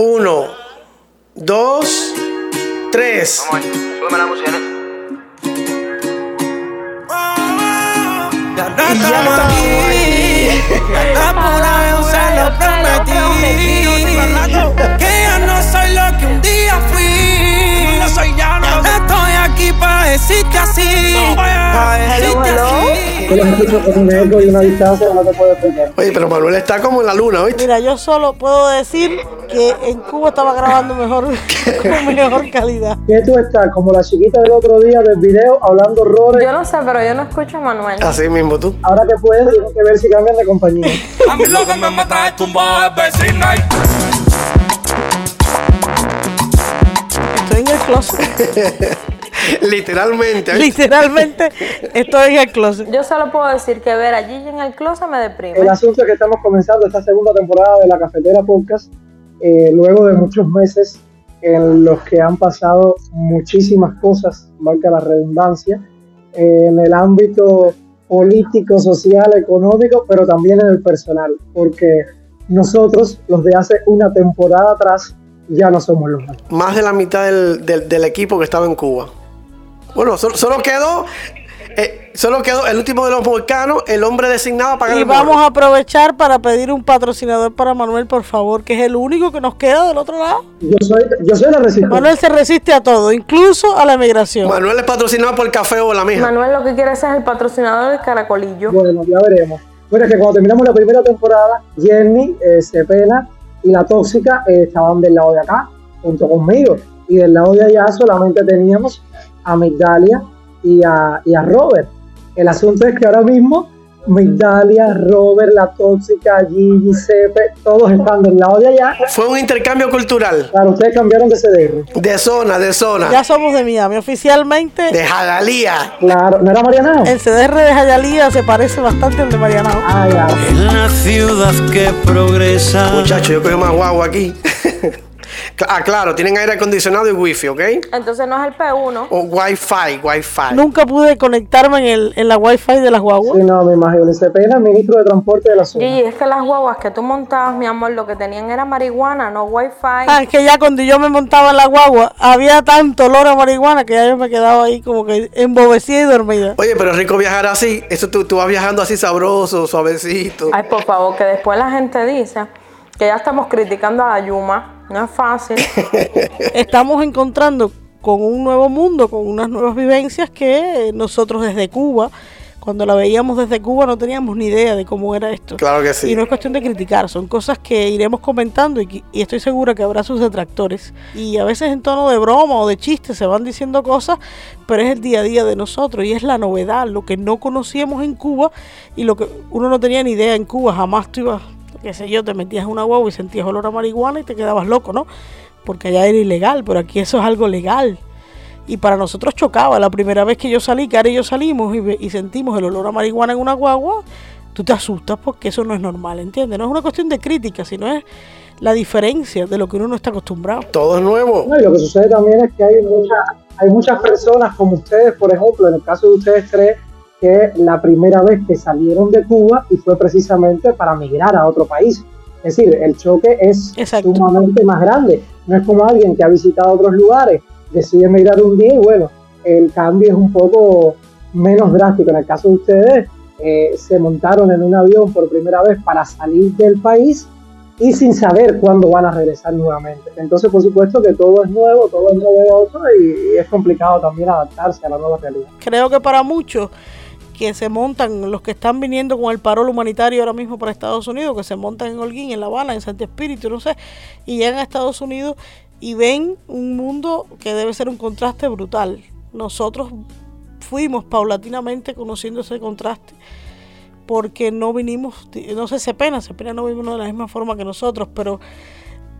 Uno, dos, tres. Vamos súbeme la música, ¿no? Ya estamos aquí. Una vez se lo prometí. Puedo explicar. Oye, pero Manuel está como en la luna, ¿oíste? Mira, yo solo puedo decir que en Cuba estaba grabando mejor, con mejor calidad. ¿Qué tú estás? Como la chiquita del otro día del video hablando horrores. Yo no sé, pero yo no escucho a Manuel. Así mismo tú. Ahora que puedes, tienes que ver si cambian de compañía. A mí lo que me mata es tumbar el vecino. Estoy en el closet. Literalmente. Literalmente estoy en el closet. Yo solo puedo decir que ver a Gigi en el closet me deprime. El asunto es que estamos comenzando esta segunda temporada de la Cafetera Podcast, eh, luego de muchos meses en los que han pasado muchísimas cosas, marca la redundancia, eh, en el ámbito político, social, económico, pero también en el personal, porque nosotros, los de hace una temporada atrás, ya no somos los mismos. Más de la mitad del, del- del equipo que estaba en Cuba. Bueno, solo, solo quedó. eh, solo quedó el último de los volcanos, el hombre designado para Y el vamos bono. a aprovechar para pedir un patrocinador para Manuel, por favor, que es el único que nos queda del otro lado. Yo soy, yo soy la resistencia. Manuel se resiste a todo, incluso a la emigración. Manuel es patrocinado por Café o la mija. Manuel lo que quiere ser el patrocinador del caracolillo. Bueno, ya veremos. Bueno, es que cuando terminamos la primera temporada, Jenny, eh, Cepena y la tóxica eh, estaban del lado de acá, junto conmigo. Y del lado de allá solamente teníamos a Migdalia y a, y a Robert. El asunto es que ahora mismo Migdalia, Robert, la tóxica, Gigi, Cepe, todos están del lado de allá. Fue un intercambio cultural. Claro, ustedes cambiaron de CDR. De zona, de zona. Ya somos de Miami. Oficialmente, De Jagalía. Claro, ¿no era Marianao? el CDR de Jayalía se parece bastante al de Marianao. Ah, ya. En la ciudad que progresa. Muchachos, yo cojo más guagua aquí. Ah, claro, tienen aire acondicionado y wifi, ¿ok? Entonces no es el P1. O wifi, wifi. Nunca pude conectarme en, el, en la wifi de las guaguas. Sí, no, me imagino. Cepena, ministro de Transporte de la zona. Gigi, es que las guaguas que tú montabas, mi amor, lo que tenían era marihuana, no wifi. Ah, es que ya cuando yo me montaba en la guagua, había tanto olor a marihuana que ya yo me quedaba ahí como que embobecida y dormida. Oye, pero es rico viajar así. Eso tú, tú vas viajando así sabroso, suavecito. Ay, por favor, que después la gente dice que ya estamos criticando a la Yuma. No es fácil. Estamos encontrando con un nuevo mundo, con unas nuevas vivencias que nosotros desde Cuba, cuando la veíamos desde Cuba, no teníamos ni idea de cómo era esto. Claro que sí. Y no es cuestión de criticar, son cosas que iremos comentando y, estoy segura que habrá sus detractores. Y a veces en tono de broma o de chiste se van diciendo cosas, pero es el día a día de nosotros y es la novedad, lo que no conocíamos en Cuba y lo que uno no tenía ni idea en Cuba. Jamás tú ibas, qué sé yo, te metías en una guagua y sentías olor a marihuana y te quedabas loco, ¿no? Porque allá era ilegal, pero aquí eso es algo legal. Y para nosotros chocaba. La primera vez que yo salí, Cara y yo salimos y, ve- y sentimos el olor a marihuana en una guagua, tú te asustas porque eso no es normal, ¿entiendes? No es una cuestión de crítica, sino es la diferencia de lo que uno no está acostumbrado. Todo es nuevo. No, y lo que sucede también es que hay, mucha- hay muchas personas como ustedes, por ejemplo, en el caso de ustedes tres, que la primera vez que salieron de Cuba y fue precisamente para migrar a otro país. Es decir, el choque es Exacto. sumamente más grande. No es como alguien que ha visitado otros lugares, decide emigrar un día y bueno, el cambio es un poco menos drástico. En el caso de ustedes, eh, se montaron en un avión por primera vez para salir del país y sin saber cuándo van a regresar nuevamente. Entonces, por supuesto que todo es nuevo, todo es novedoso y, y es complicado también adaptarse a la nueva realidad. Creo que para muchos que se montan, los que están viniendo con el parol humanitario ahora mismo para Estados Unidos, que se montan en Holguín, en La Habana, en Santi Espíritu, no sé, y llegan a Estados Unidos y ven un mundo que debe ser un contraste brutal. Nosotros fuimos paulatinamente conociendo ese contraste porque no vinimos, no sé, Cepena, Cepena no vino de la misma forma que nosotros, pero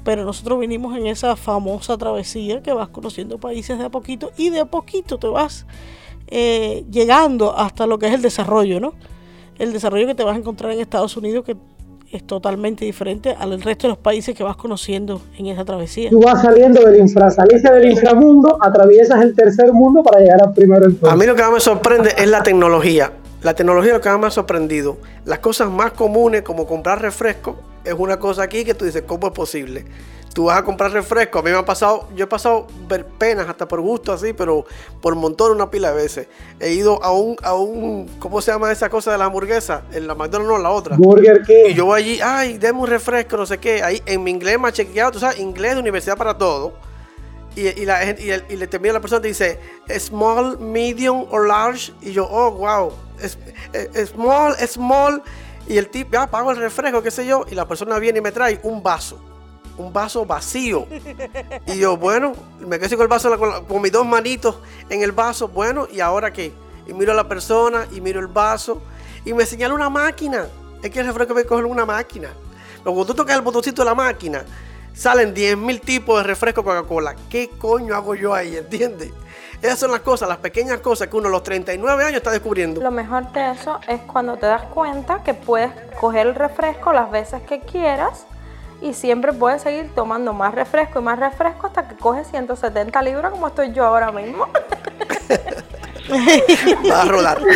pero nosotros vinimos en esa famosa travesía que vas conociendo países de a poquito y de a poquito te vas eh, llegando hasta lo que es el desarrollo, ¿no? El desarrollo que te vas a encontrar en Estados Unidos que es totalmente diferente al resto de los países que vas conociendo en esa travesía. Tú vas saliendo del infra, saliste del inframundo, atraviesas el tercer mundo para llegar al primero A entonces. mí lo que más me sorprende es la tecnología. La tecnología es lo que más me ha sorprendido. Las cosas más comunes como comprar refresco es una cosa aquí que tú dices, ¿cómo es posible? Tú vas a comprar refresco. A mí me ha pasado, yo he pasado ver penas hasta por gusto así, pero por montón una pila de veces. He ido a un, a un, ¿cómo se llama esa cosa de la hamburguesa? En la McDonald's no, la otra. Burger King. Y yo voy allí, ay, deme un refresco, no sé qué. Ahí en mi inglés más chequeado, tú sabes, inglés de universidad para todo. Y, y la gente, y, el- y le termina la persona te dice small, medium o large. Y yo, oh, wow. Es, es- small, small. Y el tipo, ya pago el refresco, qué sé yo. Y la persona viene y me trae un vaso. Un vaso vacío. Y yo, bueno, me quedé con el vaso, con, mis dos manitos en el vaso. Bueno, ¿y ahora qué? Y miro a la persona y miro el vaso. Y me señala una máquina. Es que el refresco me coge una máquina. Pero cuando tú tocas el botoncito de la máquina, salen 10.000 tipos de refresco Coca-Cola. ¿Qué coño hago yo ahí? ¿Entiendes? Esas son las cosas, las pequeñas cosas que uno a los 39 años está descubriendo. Lo mejor de eso es cuando te das cuenta que puedes coger el refresco las veces que quieras y siempre puedes seguir tomando más refresco y más refresco hasta que coges 170 libras como estoy yo ahora mismo. Va a rodar.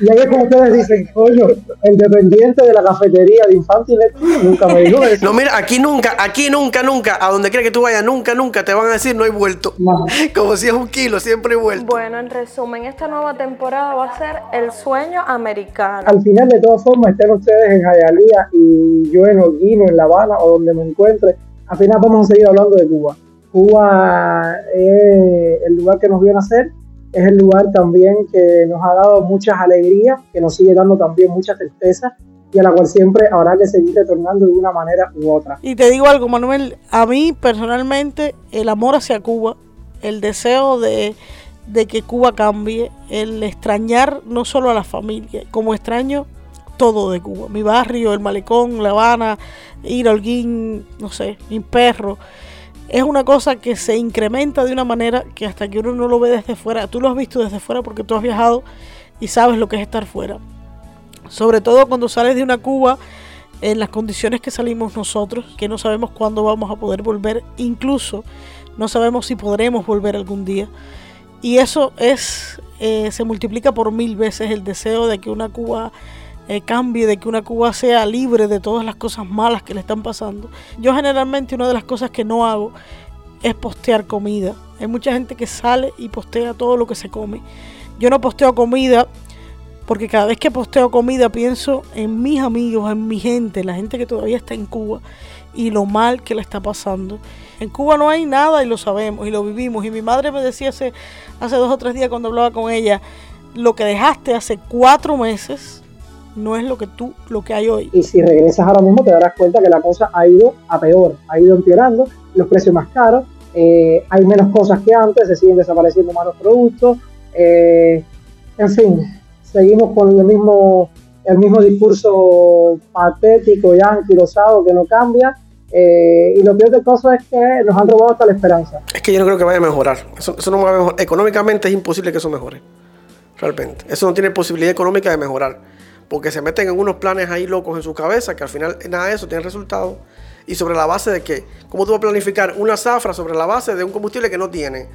Y ahí es como ustedes dicen, coño, el dependiente de la cafetería de Infantinet nunca me dijo eso. No, mira, aquí nunca, aquí nunca, nunca, a donde quiera que tú vayas, nunca, nunca te van a decir no he vuelto. No. Como si es un kilo, siempre he vuelto. Bueno, en resumen, esta nueva temporada va a ser el sueño americano. Al final, de todas formas, estén ustedes en Jayalía y yo en Holguino, en La Habana o donde me encuentre, al final vamos a seguir hablando de Cuba. Cuba es el lugar que nos vio nacer, es el lugar también que nos ha dado muchas alegrías, que nos sigue dando también mucha tristeza y a la cual siempre habrá que seguir retornando de una manera u otra. Y te digo algo, Manuel, a mí personalmente el amor hacia Cuba, el deseo de, de que Cuba cambie, el extrañar no solo a la familia, como extraño todo de Cuba, mi barrio, el malecón, La Habana, ir a Holguín, no sé, mi perro, es una cosa que se incrementa de una manera que hasta que uno no lo ve desde fuera, tú lo has visto desde fuera porque tú has viajado y sabes lo que es estar fuera. Sobre todo cuando sales de una Cuba en las condiciones que salimos nosotros, que no sabemos cuándo vamos a poder volver, incluso no sabemos si podremos volver algún día. Y eso es, eh, se multiplica por mil veces el deseo de que una Cuba eh, cambie, de que una Cuba sea libre de todas las cosas malas que le están pasando. Yo generalmente una de las cosas que no hago es postear comida. Hay mucha gente que sale y postea todo lo que se come. Yo no posteo comida porque cada vez que posteo comida pienso en mis amigos, en mi gente, la gente que todavía está en Cuba y lo mal que le está pasando. En Cuba no hay nada y lo sabemos y lo vivimos. Y mi madre me decía hace, hace dos o tres días cuando hablaba con ella, lo que dejaste hace cuatro meses no es lo que tú, lo que hay hoy. Y si regresas ahora mismo te darás cuenta que la cosa ha ido a peor, ha ido empeorando, los precios más caros, eh, hay menos cosas que antes, se siguen desapareciendo malos productos, eh, en fin, seguimos con el mismo, el mismo discurso patético y anquilosado que no cambia. eh, y lo peor de todo es que nos han robado hasta la esperanza. Es que yo no creo que vaya a mejorar. Eso, eso no va a mejorar. Económicamente es imposible que eso mejore. Realmente. Eso no tiene posibilidad económica de mejorar. Porque se meten en unos planes ahí locos en su cabeza que al final nada de eso tiene resultado. Y sobre la base de que, ¿cómo tú vas a planificar una zafra sobre la base de un combustible que no tiene?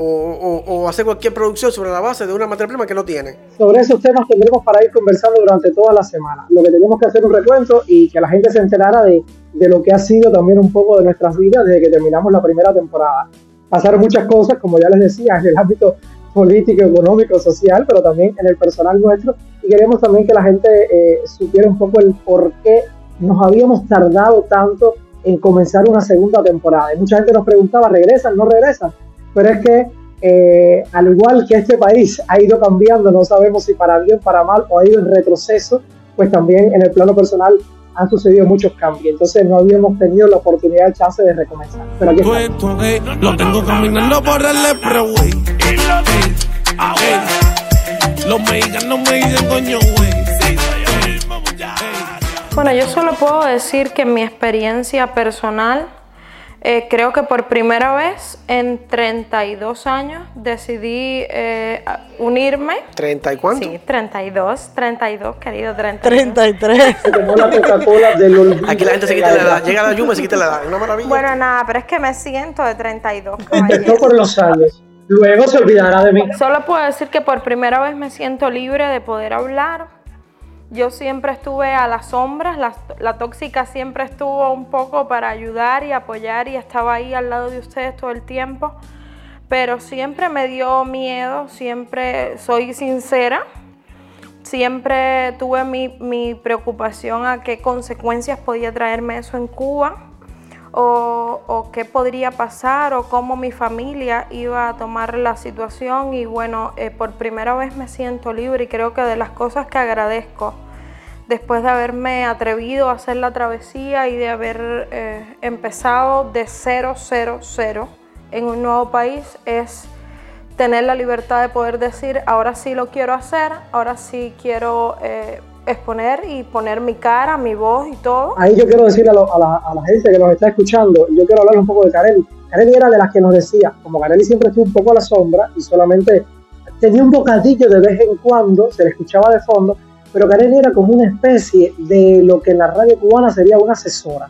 O, hacer cualquier producción sobre la base de una materia prima que no tiene. Sobre esos temas tendremos para ir conversando durante toda la semana. Lo que tenemos que hacer un recuento y que la gente se enterara de, de lo que ha sido también un poco de nuestras vidas desde que terminamos la primera temporada. Pasaron muchas cosas, como ya les decía, en el ámbito político, económico, social, pero también en el personal nuestro. Y queremos también que la gente eh, supiera un poco el por qué nos habíamos tardado tanto en comenzar una segunda temporada. Y mucha gente nos preguntaba, ¿regresan? ¿No regresan? Pero es que eh, al igual que este país ha ido cambiando, no sabemos si para bien, para mal o ha ido en retroceso, pues también en el plano personal han sucedido muchos cambios. Entonces no habíamos tenido la oportunidad, el chance de recomenzar. Pero aquí estamos. Puesto, ey, lo tengo caminando por el expressway. Ey, ey, Los mexicanos me dicen coño, güey. Ey, Bueno, yo solo puedo decir que en mi experiencia personal, eh, creo que por primera vez en 32 años decidí eh, unirme. ¿30 y cuánto? Sí, 32, 32, querido 32. 33. Se tomó la Coca-Cola del olvido. Aquí la gente se quita la edad. Llega la lluvia y se quita la edad. Una maravilla. Bueno, nada, pero es que me siento de 32. Empezó por los años. Luego se olvidará de mí. Solo puedo decir que por primera vez me siento libre de poder hablar, Yo siempre estuve a las sombras, la, la, tóxica siempre estuvo un poco para ayudar y apoyar y estaba ahí al lado de ustedes todo el tiempo, pero siempre me dio miedo, siempre soy sincera, siempre tuve mi, mi preocupación a qué consecuencias podía traerme eso en Cuba o, qué podría pasar o cómo mi familia iba a tomar la situación. Y bueno, eh, por primera vez me siento libre y creo que de las cosas que agradezco después de haberme atrevido a hacer la travesía y de haber eh, empezado de cero, cero, cero en un nuevo país es tener la libertad de poder decir, ahora sí lo quiero hacer, ahora sí quiero eh, exponer y poner mi cara, mi voz y todo. Ahí yo quiero decirle a, la, gente que nos está escuchando, yo quiero hablar un poco de Kareli. Kareli era de las que nos decía, como Kareli siempre estuvo un poco a la sombra y solamente tenía un bocadillo de vez en cuando, se le escuchaba de fondo, pero Kareli era como una especie de lo que en la radio cubana sería una asesora.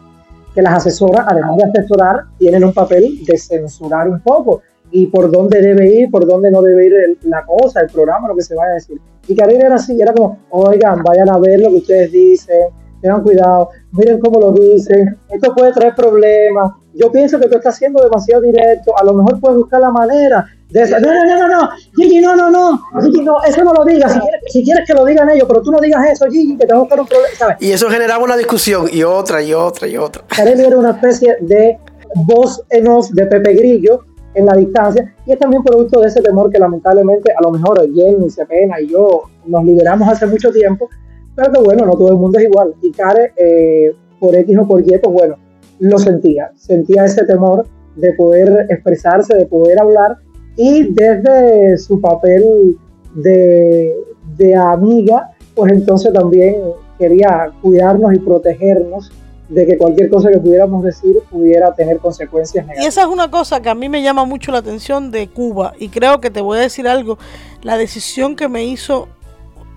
Que las asesoras, además de asesorar, tienen un papel de censurar un poco y por dónde debe ir, por dónde no debe ir la cosa, el programa, lo que se vaya a decir. Y Karina era así, era como, oigan, vayan a ver lo que ustedes dicen, tengan cuidado, miren cómo lo dicen, esto puede traer problemas, yo pienso que tú estás siendo demasiado directo, a lo mejor puedes buscar la manera de no, no, no, no, no, Gigi, no, no, no, Gigi, no, eso no lo digas, si quieres, si quieres que lo digan ellos, pero tú no digas eso, Gigi, que te va a buscar un problema, ¿sabes? Y eso generaba una discusión, y otra, y otra, y otra. Kareli era una especie de voz en off de Pepe Grillo, en la distancia y es también producto de ese temor que lamentablemente a lo mejor Jenny, Cepena y yo nos liberamos hace mucho tiempo, pero que bueno, no todo el mundo es igual. Y Care, eh, por X o por Y, pues bueno, lo sentía, sentía ese temor de poder expresarse, de poder hablar y desde su papel de, de amiga, pues entonces también quería cuidarnos y protegernos de que cualquier cosa que pudiéramos decir pudiera tener consecuencias negativas. Y esa es una cosa que a mí me llama mucho la atención de Cuba y creo que te voy a decir algo, la decisión que me hizo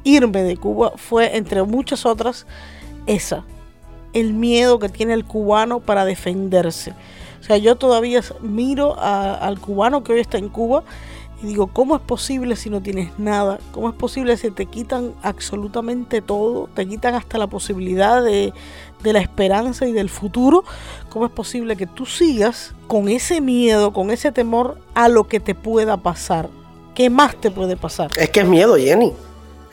irme de Cuba fue entre muchas otras esa, el miedo que tiene el cubano para defenderse. O sea, yo todavía miro al cubano que hoy está en Cuba y digo, ¿cómo es posible si no tienes nada? ¿Cómo es posible si te quitan absolutamente todo? Te quitan hasta la posibilidad de, de la esperanza y del futuro. ¿Cómo es posible que tú sigas con ese miedo, con ese temor a lo que te pueda pasar? ¿Qué más te puede pasar? Es que es miedo, Jenny.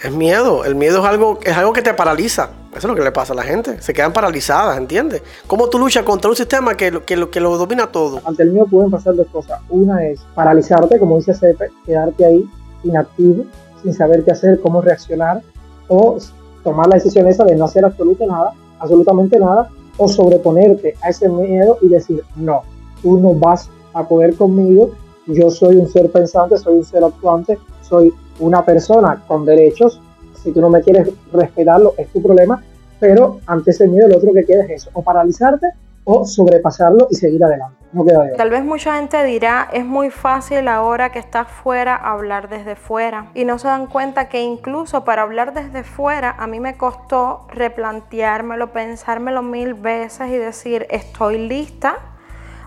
Es miedo. El miedo es algo, es algo que te paraliza. Eso es lo que le pasa a la gente. Se quedan paralizadas, ¿entiendes? ¿Cómo tú luchas contra un sistema que, que, lo, que lo domina todo? Ante el miedo pueden pasar dos cosas. Una es paralizarte, como dice Sepe, quedarte ahí inactivo, sin saber qué hacer, cómo reaccionar, o tomar la decisión esa de no hacer absolutamente nada, absolutamente nada, o sobreponerte a ese miedo y decir, no, tú no vas a poder conmigo, yo soy un ser pensante, soy un ser actuante, soy una persona con derechos, si tú no me quieres respetarlo es tu problema, pero ante ese miedo lo otro que queda es eso, o paralizarte o sobrepasarlo y seguir adelante. No queda de Tal vez mucha gente dirá, es muy fácil ahora que estás fuera hablar desde fuera y no se dan cuenta que incluso para hablar desde fuera a mí me costó replanteármelo, pensármelo mil veces y decir, estoy lista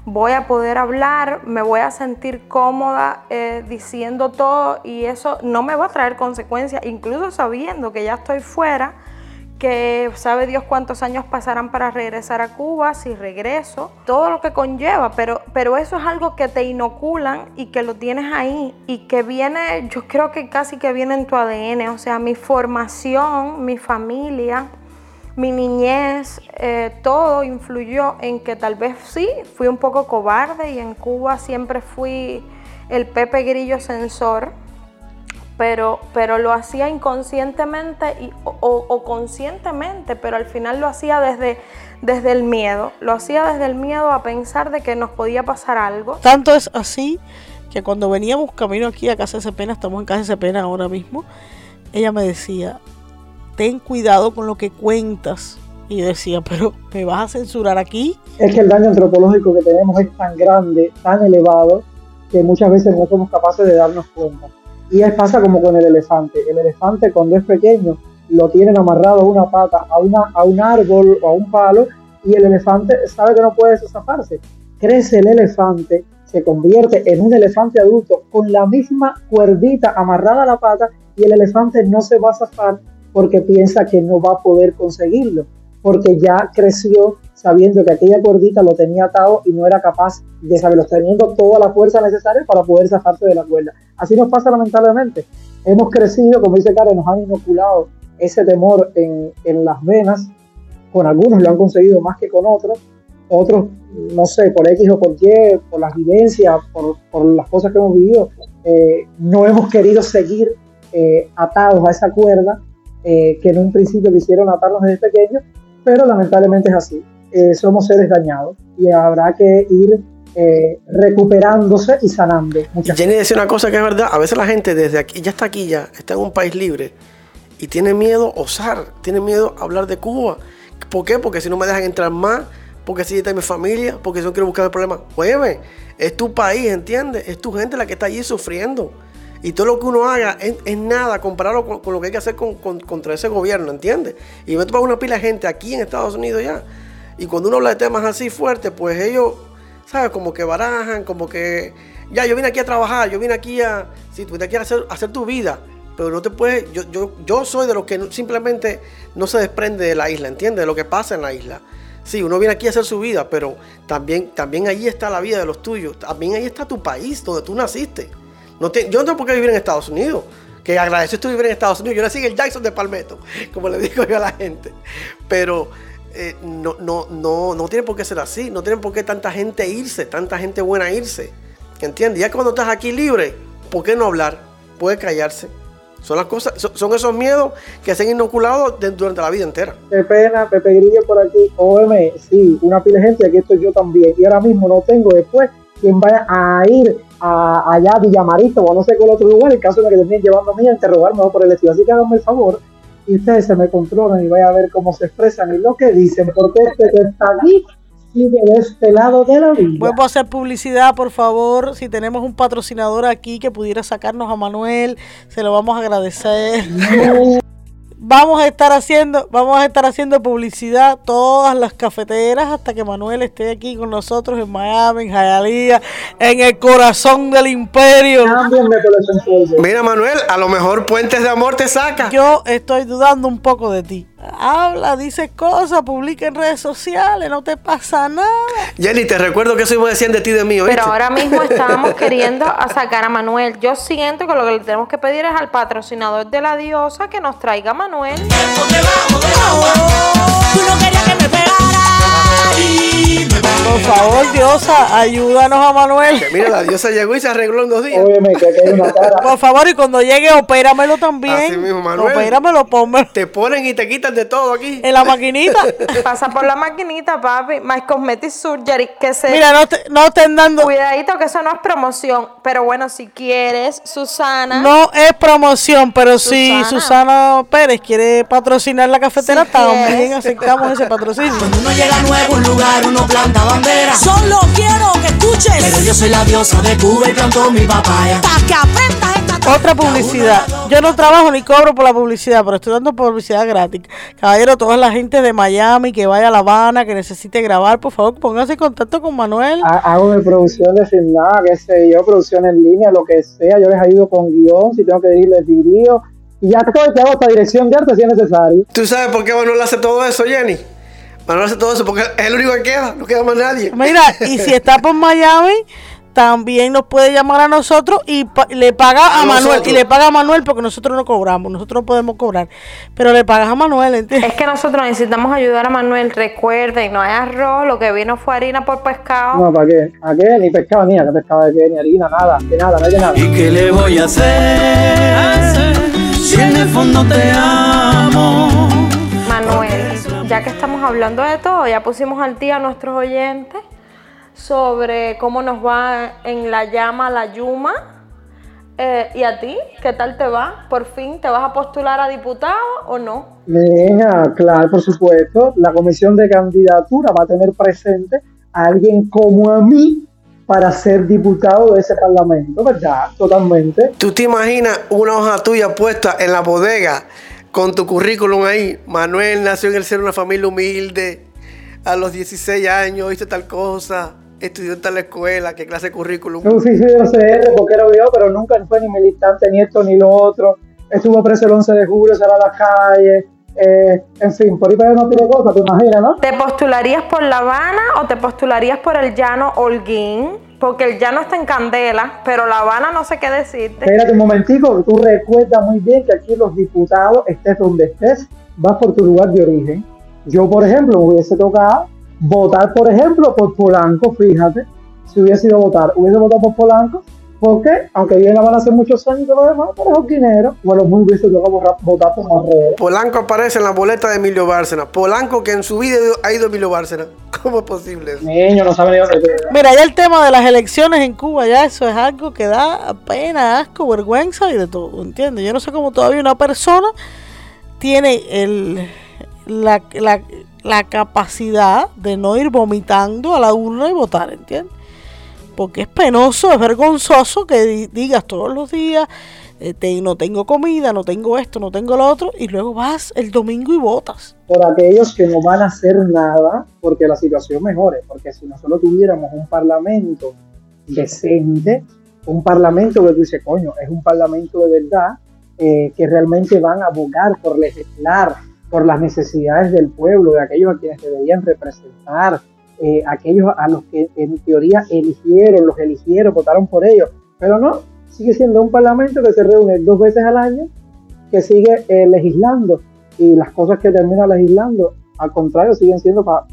voy a poder hablar, me voy a sentir cómoda eh, diciendo todo y eso no me va a traer consecuencias, incluso sabiendo que ya estoy fuera, que sabe Dios cuántos años pasarán para regresar a Cuba, si regreso, todo lo que conlleva, pero, pero eso es algo que te inoculan y que lo tienes ahí y que viene, yo creo que casi que viene en tu ADN, o sea, mi formación, mi familia, mi niñez, eh, todo influyó en que tal vez sí, fui un poco cobarde y en Cuba siempre fui el Pepe Grillo sensor, pero, pero lo hacía inconscientemente y, o, conscientemente, pero al final lo hacía desde, desde el miedo, lo hacía desde el miedo a pensar de que nos podía pasar algo. Tanto es así que cuando veníamos camino aquí a Casa de Pena, estamos en Casa de Pena ahora mismo, ella me decía, ten cuidado con lo que cuentas. Y decía, pero ¿me vas a censurar aquí? Es que el daño antropológico que tenemos es tan grande, tan elevado, que muchas veces no somos capaces de darnos cuenta. Y es pasa como con el elefante. El elefante cuando es pequeño lo tienen amarrado a una pata, a, una, a un árbol o a un palo, y el elefante sabe que no puede zafarse. Crece el elefante, se convierte en un elefante adulto con la misma cuerdita amarrada a la pata y el elefante no se va a zafar porque piensa que no va a poder conseguirlo, porque ya creció sabiendo que aquella cordita lo tenía atado y no era capaz de saberlo, teniendo toda la fuerza necesaria para poder zafarse de la cuerda. Así nos pasa lamentablemente. Hemos crecido, como dice Karen, nos han inoculado ese temor en, en las venas, con algunos lo han conseguido más que con otros, otros, no sé, por X o por Y, por las vivencias, por, por las cosas que hemos vivido, eh, no hemos querido seguir eh, atados a esa cuerda eh, que en un principio quisieron atarnos desde pequeños, pero lamentablemente es así. somos seres dañados y habrá que ir recuperándose y sanando. Jenny decía una cosa que es verdad, a veces la gente desde aquí, ya está aquí, ya está en un país libre y tiene miedo a osar, tiene miedo a hablar de Cuba. ¿Por qué? Porque si no me dejan entrar más, porque si está mi familia, porque si no quiero buscar el problema. Oye, es tu país, ¿entiendes? Es tu gente la que está allí sufriendo. Y todo lo que uno haga es, nada comparado con, lo que hay que hacer contra ese gobierno, ¿entiendes? Y me topa una pila de gente aquí en Estados Unidos ya. Y cuando uno habla de temas así fuertes, pues ellos, ¿sabes? Como que barajan, como que, ya, yo vine aquí a trabajar, yo vine aquí a, si tú aquí a hacer, hacer tu vida, pero no te puedes, yo, yo, yo soy de los que simplemente no se desprende de la isla, ¿entiendes? De lo que pasa en la isla. Sí, uno viene aquí a hacer su vida, pero también, también ahí está la vida de los tuyos. También ahí está tu país, donde tú naciste. No te, yo no tengo por qué vivir en Estados Unidos. Que agradezco estoy vivir en Estados Unidos. Yo nací en el Jackson de Palmetto, como le digo yo a la gente. Pero eh, no, no, no, no tiene por qué ser así. No tiene por qué tanta gente irse, tanta gente buena irse. ¿Entiendes? Ya cuando estás aquí libre, ¿por qué no hablar? Puede callarse. Son las cosas, son, esos miedos que se han inoculado durante la vida entera. Qué pena, Pepe Grillo por aquí. OM, sí, una pila de gente, aquí estoy yo también. Y ahora mismo no tengo después quien vaya a ir a, allá a Villamarito o no sé cuál otro lugar, en caso de que terminen llevando a mí a interrogarme por el estilo. Así que háganme el favor y ustedes se me controlan y vayan a ver cómo se expresan y lo que dicen, porque este que está aquí sigue de este lado de la vida. Vuelvo a hacer publicidad, por favor. Si tenemos un patrocinador aquí que pudiera sacarnos a Manuel, se lo vamos a agradecer. Vamos a estar haciendo, vamos a estar haciendo publicidad todas las cafeteras hasta que Manuel esté aquí con nosotros en Miami, en Hialeah, en el corazón del imperio. Mira Manuel, a lo mejor Puentes de Amor te saca. Yo estoy dudando un poco de ti habla, dice cosas, publica en redes sociales, no te pasa nada. Jenny, te recuerdo que eso iba decían de ti de mí, Pero ahora mismo estábamos queriendo a sacar a Manuel. Yo siento que lo que le tenemos que pedir es al patrocinador de la diosa que nos traiga a Manuel. Tú no querías que me por favor, diosa, ayúdanos a Manuel. mira, la diosa llegó y se arregló en dos días. Por favor, y cuando llegue, opéramelo también. Así mismo, Manuel. Opéramelo, ponme. Te ponen y te quitan de todo aquí. En la maquinita. Pasa por la maquinita, papi. My Cosmetic Surgery. Que se. Mira, no, te, no estén dando. Cuidadito, que eso no es promoción. Pero bueno, si quieres, Susana. No es promoción, pero si Susana Pérez quiere patrocinar la cafetera, también aceptamos ese patrocinio. Cuando uno llega nuevo a un lugar, uno planta bandera. Solo quiero que escuches. Pero yo soy la diosa de Cuba y planto mi papaya. Otra publicidad. Yo no trabajo ni cobro por la publicidad, pero estoy dando publicidad gratis. Caballero, toda la gente de Miami que vaya a La Habana, que necesite grabar, por favor, póngase en contacto con Manuel. Hago mi producción de sin nada, que sé yo, producción en línea, lo que sea. Yo les ayudo con guion, si tengo que dirigir, les dirijo. Y ya todo te hago esta dirección de arte si es necesario. ¿Tú sabes por qué Manuel hace todo eso, Jenny? Manuel hace todo eso porque es el único que queda, no queda más nadie. Mira, y si está por Miami, también nos puede llamar a nosotros y le paga a, Manuel y le paga a Manuel porque nosotros no cobramos, nosotros no podemos cobrar, pero le pagas a Manuel, ¿entiendes? Es que nosotros necesitamos ayudar a Manuel, recuerden, no hay arroz, lo que vino fue harina por pescado. No, ¿para qué? ¿A qué? Ni pescado ni ¿qué pescado de qué? Ni harina, nada, de nada, no hay de nada. ¿Y qué le voy a hacer? Si en el fondo te amo. Ya que estamos hablando de todo, ya pusimos al día a nuestros oyentes sobre cómo nos va en la llama la Yuma. Eh, ¿Y a ti? ¿Qué tal te va? ¿Por fin te vas a postular a diputado o no? Venga, claro, por supuesto. La comisión de candidatura va a tener presente a alguien como a mí para ser diputado de ese parlamento, ¿verdad? Totalmente. ¿Tú te imaginas una hoja tuya puesta en la bodega con tu currículum ahí? Manuel nació en el ser de una familia humilde, a los 16 años hizo tal cosa, estudió en tal escuela, qué clase de currículum. No, sí, sí, yo sé, porque era yo, pero nunca fue ni militante, ni esto ni lo otro. estuvo preso el 11 de julio, salió a las calles, eh, en fin, por ahí para no tiene cosas, te imaginas, ¿no? ¿Te postularías por La Habana o te postularías por el llano Holguín? Porque el llano está en candela, pero La Habana no sé qué decirte. Espérate un momentico, tú recuerdas muy bien que aquí los diputados, estés donde estés, vas por tu lugar de origen. Yo, por ejemplo, me hubiese tocado votar, por ejemplo, por Polanco, fíjate, si hubiese ido a votar, hubiese votado por Polanco, porque aunque viene la van hace muchos años y todo lo demás, pero es dinero, bueno, muy hubiese tocado votar por Marrero. Polanco aparece en la boleta de Emilio Bárcena. Polanco que en su vida ha ido Emilio Bárcena. ¿Cómo es posible eso? Niño, no sabe ni dónde Mira, ya el tema de las elecciones en Cuba, ya eso es algo que da pena, asco, vergüenza y de todo, ¿entiendes? Yo no sé cómo todavía una persona tiene el, la, la, la capacidad de no ir vomitando a la urna y votar, ¿entiendes? Porque es penoso, es vergonzoso que digas todos los días, eh, no tengo comida, no tengo esto, no tengo lo otro, y luego vas el domingo y votas. Por aquellos que no van a hacer nada porque la situación mejore, porque si nosotros tuviéramos un parlamento decente, un parlamento que tú dices, coño, es un parlamento de verdad, eh, que realmente van a abogar por legislar por las necesidades del pueblo, de aquellos a quienes deberían representar, eh, aquellos a los que en teoría eligieron, los eligieron, votaron por ellos. Pero no, sigue siendo un parlamento que se reúne dos veces al año, que sigue eh, legislando y las cosas que termina legislando, al contrario, siguen siendo para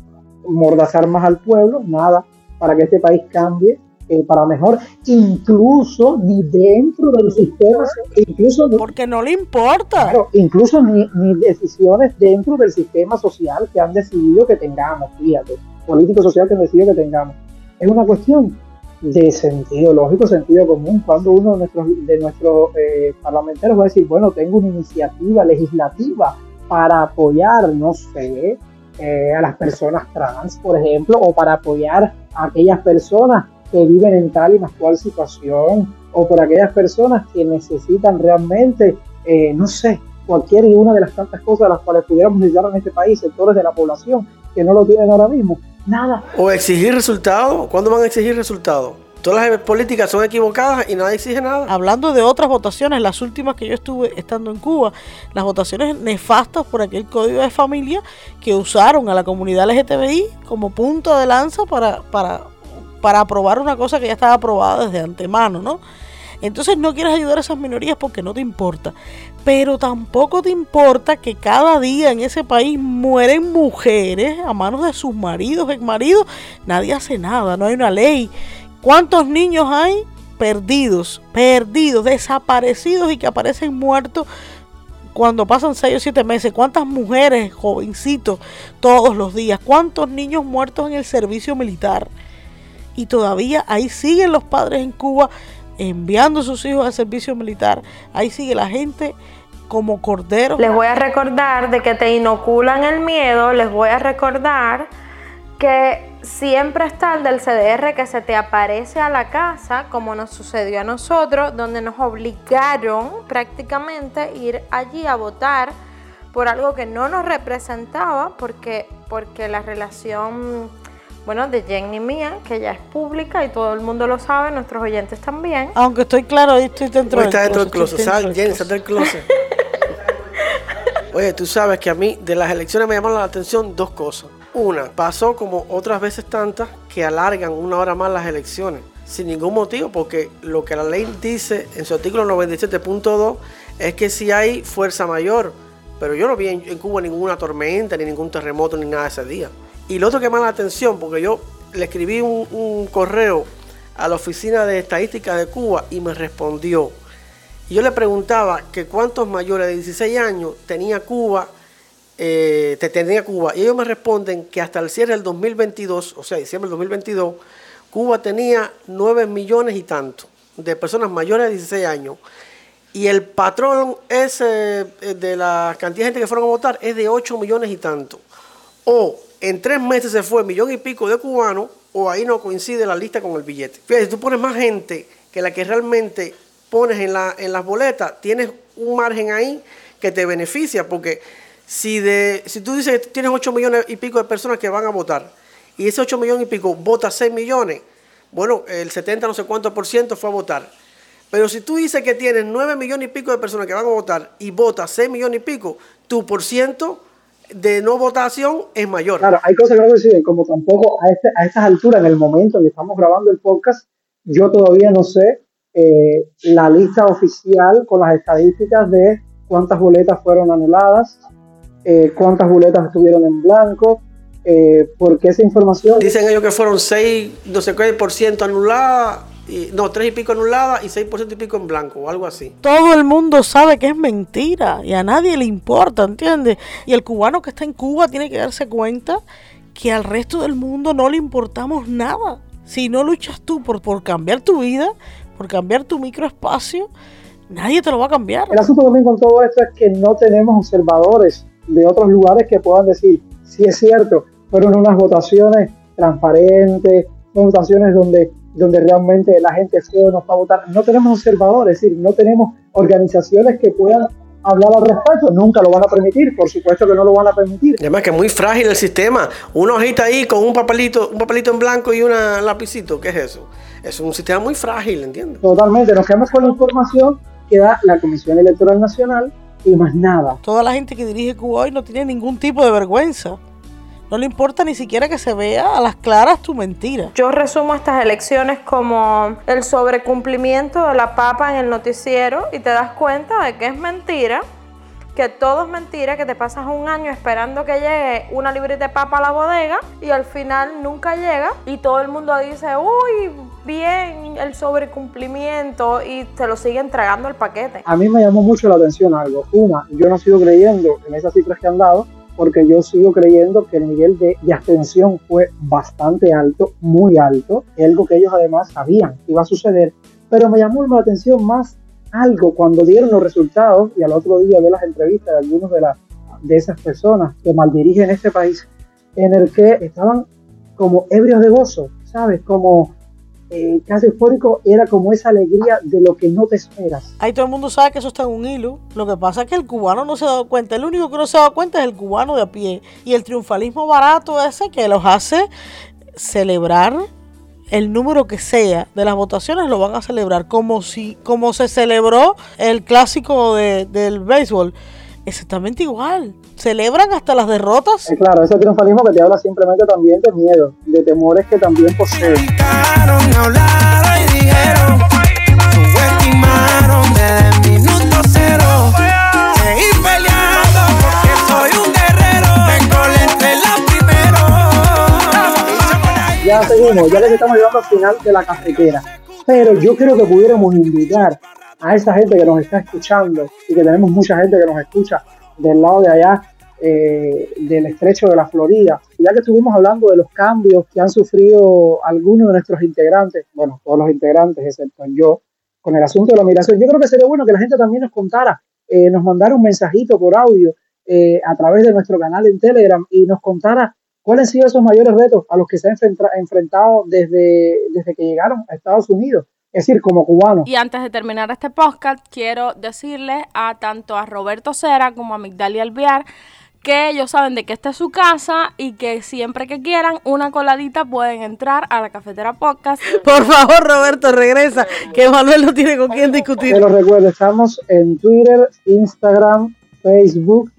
mordazar más al pueblo, nada, para que este país cambie eh, para mejor, incluso ni dentro del sistema, incluso porque no le importa. Claro, incluso ni, ni, decisiones dentro del sistema social que han decidido que tengamos, fíjate, político social que decidido que tengamos. Es una cuestión de sentido lógico, sentido común, cuando uno de nuestros, de nuestros eh, parlamentarios va a decir, bueno, tengo una iniciativa legislativa para apoyar, no sé, eh, a las personas trans, por ejemplo, o para apoyar a aquellas personas que viven en tal y más cual situación, o por aquellas personas que necesitan realmente, eh, no sé, cualquier y una de las tantas cosas a las cuales pudiéramos necesitar en este país, sectores de la población que no lo tienen ahora mismo. Nada. O exigir resultados. ¿Cuándo van a exigir resultados? Todas las políticas son equivocadas y nadie exige nada. Hablando de otras votaciones, las últimas que yo estuve estando en Cuba, las votaciones nefastas por aquel código de familia que usaron a la comunidad LGTBI como punto de lanza para, para para aprobar una cosa que ya estaba aprobada desde antemano, ¿no? Entonces no quieres ayudar a esas minorías porque no te importa. Pero tampoco te importa que cada día en ese país mueren mujeres a manos de sus maridos, ex maridos. Nadie hace nada, no hay una ley. ¿Cuántos niños hay perdidos, perdidos, desaparecidos y que aparecen muertos cuando pasan 6 o 7 meses? ¿Cuántas mujeres, jovencitos, todos los días? ¿Cuántos niños muertos en el servicio militar? y todavía ahí siguen los padres en Cuba enviando a sus hijos al servicio militar. Ahí sigue la gente como corderos. Les voy a recordar de que te inoculan el miedo, les voy a recordar que siempre está el del CDR que se te aparece a la casa, como nos sucedió a nosotros, donde nos obligaron prácticamente ir allí a votar por algo que no nos representaba, porque, porque la relación bueno, de Jenny mía, que ya es pública y todo el mundo lo sabe, nuestros oyentes también. Aunque estoy claro, ahí estoy dentro del dentro del closet. Jenny, sal del closet. Oye, tú sabes que a mí de las elecciones me llamaron la atención dos cosas. Una, pasó como otras veces tantas que alargan una hora más las elecciones sin ningún motivo, porque lo que la ley dice en su artículo 97.2 es que si hay fuerza mayor, pero yo no vi en, en Cuba ninguna tormenta, ni ningún terremoto, ni nada ese día. Y lo otro que me llama la atención, porque yo le escribí un, correo a la oficina de estadística de Cuba y me respondió. Y yo le preguntaba que cuántos mayores de 16 años tenía Cuba, eh, tenía Cuba. Y ellos me responden que hasta el cierre del 2022, o sea, diciembre del 2022, Cuba tenía 9 millones y tanto de personas mayores de 16 años. Y el patrón ese eh, de la cantidad de gente que fueron a votar es de 8 millones y tanto. O en tres meses se fue millón y pico de cubanos o ahí no coincide la lista con el billete. Fíjate, si tú pones más gente que la que realmente pones en, la, en las boletas, tienes un margen ahí que te beneficia, porque si, de, si tú dices que tienes 8 millones y pico de personas que van a votar, y ese 8 millones y pico vota 6 millones, bueno, el 70 no sé cuánto por ciento fue a votar. Pero si tú dices que tienes 9 millones y pico de personas que van a votar y votas 6 millones y pico, tu por ciento de no votación es mayor. Claro, hay cosas que no coinciden, como tampoco a, este, a estas alturas, en el momento en que estamos grabando el podcast, yo todavía no sé eh, la lista oficial con las estadísticas de cuántas boletas fueron anuladas, eh, cuántas boletas estuvieron en blanco, eh, porque esa información... Dicen ellos que fueron 6, no sé qué por ciento anuladas, y, no, 3 y pico anuladas y 6 por ciento y pico en blanco, o algo así. Todo el mundo sabe que es mentira y a nadie le importa, ¿entiendes? Y el cubano que está en Cuba tiene que darse cuenta que al resto del mundo no le importamos nada. Si no luchas tú por, por cambiar tu vida, por cambiar tu microespacio, nadie te lo va a cambiar. El asunto también con todo esto es que no tenemos observadores de otros lugares que puedan decir, si es cierto, fueron unas votaciones transparentes, votaciones donde, donde realmente la gente fue o no fue a votar. No tenemos observadores, es decir, no tenemos organizaciones que puedan hablar al respecto, nunca lo van a permitir, por supuesto que no lo van a permitir. Además que es muy frágil el sistema. Una hojita ahí con un papelito, un papelito en blanco y un lapicito, ¿qué es eso? Es un sistema muy frágil, ¿entiendes? Totalmente, nos quedamos con la información que da la Comisión Electoral Nacional y más nada. Toda la gente que dirige Cuba hoy no tiene ningún tipo de vergüenza. No le importa ni siquiera que se vea a las claras tu mentira. Yo resumo estas elecciones como el sobrecumplimiento de la papa en el noticiero y te das cuenta de que es mentira, que todo es mentira, que te pasas un año esperando que llegue una libreta de papa a la bodega y al final nunca llega y todo el mundo dice, uy, bien el sobrecumplimiento y te lo sigue entregando el paquete. A mí me llamó mucho la atención algo. Una, yo no sigo creyendo en esas cifras que han dado porque yo sigo creyendo que el nivel de, de, abstención fue bastante alto, muy alto, algo que ellos además sabían que iba a suceder, pero me llamó la atención más algo cuando dieron los resultados y al otro día ver las entrevistas de algunos de, de esas personas que maldirigen este país, en el que estaban como ebrios de gozo, ¿sabes? Como eh, casi eufórico, era como esa alegría de lo que no te esperas. Ahí todo el mundo sabe que eso está en un hilo. Lo que pasa es que el cubano no se ha dado cuenta. El único que no se ha dado cuenta es el cubano de a pie. Y el triunfalismo barato ese que los hace celebrar el número que sea de las votaciones lo van a celebrar como si como se celebró el clásico de, del béisbol exactamente igual celebran hasta las derrotas eh, claro ese triunfalismo que te habla simplemente también de miedo de temores que también poseen ya seguimos, ya les estamos llegando al final de la cafetera. Pero yo creo que pudiéramos invitar a esa gente que nos está escuchando y que tenemos mucha gente que nos escucha del lado de allá eh, del estrecho de la Florida. Ya que estuvimos hablando de los cambios que han sufrido algunos de nuestros integrantes, bueno, todos los integrantes, excepto yo, con el asunto de la migración, yo creo que sería bueno que la gente también nos contara, eh, nos mandara un mensajito por audio eh, a través de nuestro canal en Telegram y nos contara ¿Cuáles han sido esos mayores retos a los que se han enfrentado desde, desde que llegaron a Estados Unidos? Es decir, como cubanos. Y antes de terminar este podcast, quiero decirles a tanto a Roberto Cera como a Migdalia Alvear que ellos saben de que esta es su casa y que siempre que quieran una coladita pueden entrar a la cafetera podcast. Por favor, Roberto, regresa, que Manuel no tiene con quién discutir. Te lo recuerdo, estamos en Twitter, Instagram, Facebook,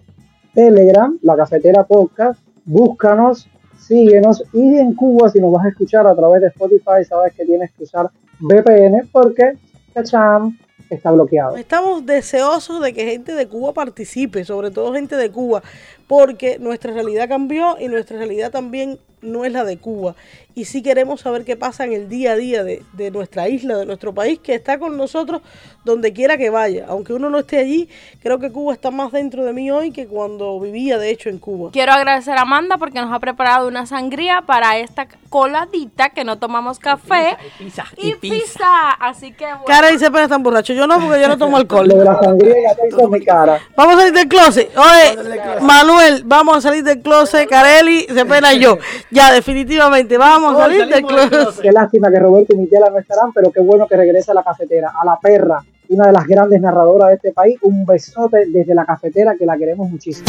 Telegram, la cafetera podcast búscanos, síguenos y en Cuba si nos vas a escuchar a través de Spotify sabes que tienes que usar VPN porque ¡tacham! Está bloqueado. Estamos deseosos de que gente de Cuba participe, sobre todo gente de Cuba, porque nuestra realidad cambió y nuestra realidad también no es la de Cuba. Y sí queremos saber qué pasa en el día a día de, de, nuestra isla, de nuestro país, que está con nosotros donde quiera que vaya. Aunque uno no esté allí, creo que Cuba está más dentro de mí hoy que cuando vivía, de hecho, en Cuba. Quiero agradecer a Amanda porque nos ha preparado una sangría para esta coladita que no tomamos café. Y pizza. Y, pizza. Así que bueno. Cara dice apenas tan borracho. Yo no, porque yo no tomo alcohol. Lo de la sangría y la pizza mi cara. Vamos a salir del closet. Oye, Manuel, vamos a salir del closet. Careli, se pena yo. Ya, definitivamente, vamos a salir del closet. Qué lástima que Roberto y Michela no estarán, pero qué bueno que regrese a la cafetera, a la perra, una de las grandes narradoras de este país. Un besote desde la cafetera que la queremos muchísimo.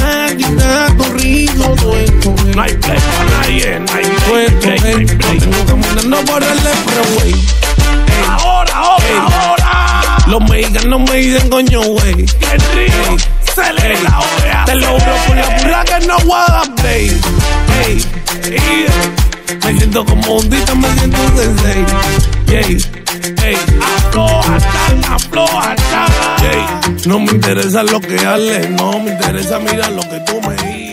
Ahora, ahora, ahora. Los mexicanos me dicen coño, güey. Río se le la. Te lo juro por la pura que no guarda, babe. Ey, ey, me siento como un dita, me siento un sensei. Ey, ey. No me interesa lo que hables, no me interesa mirar lo que tú me digas.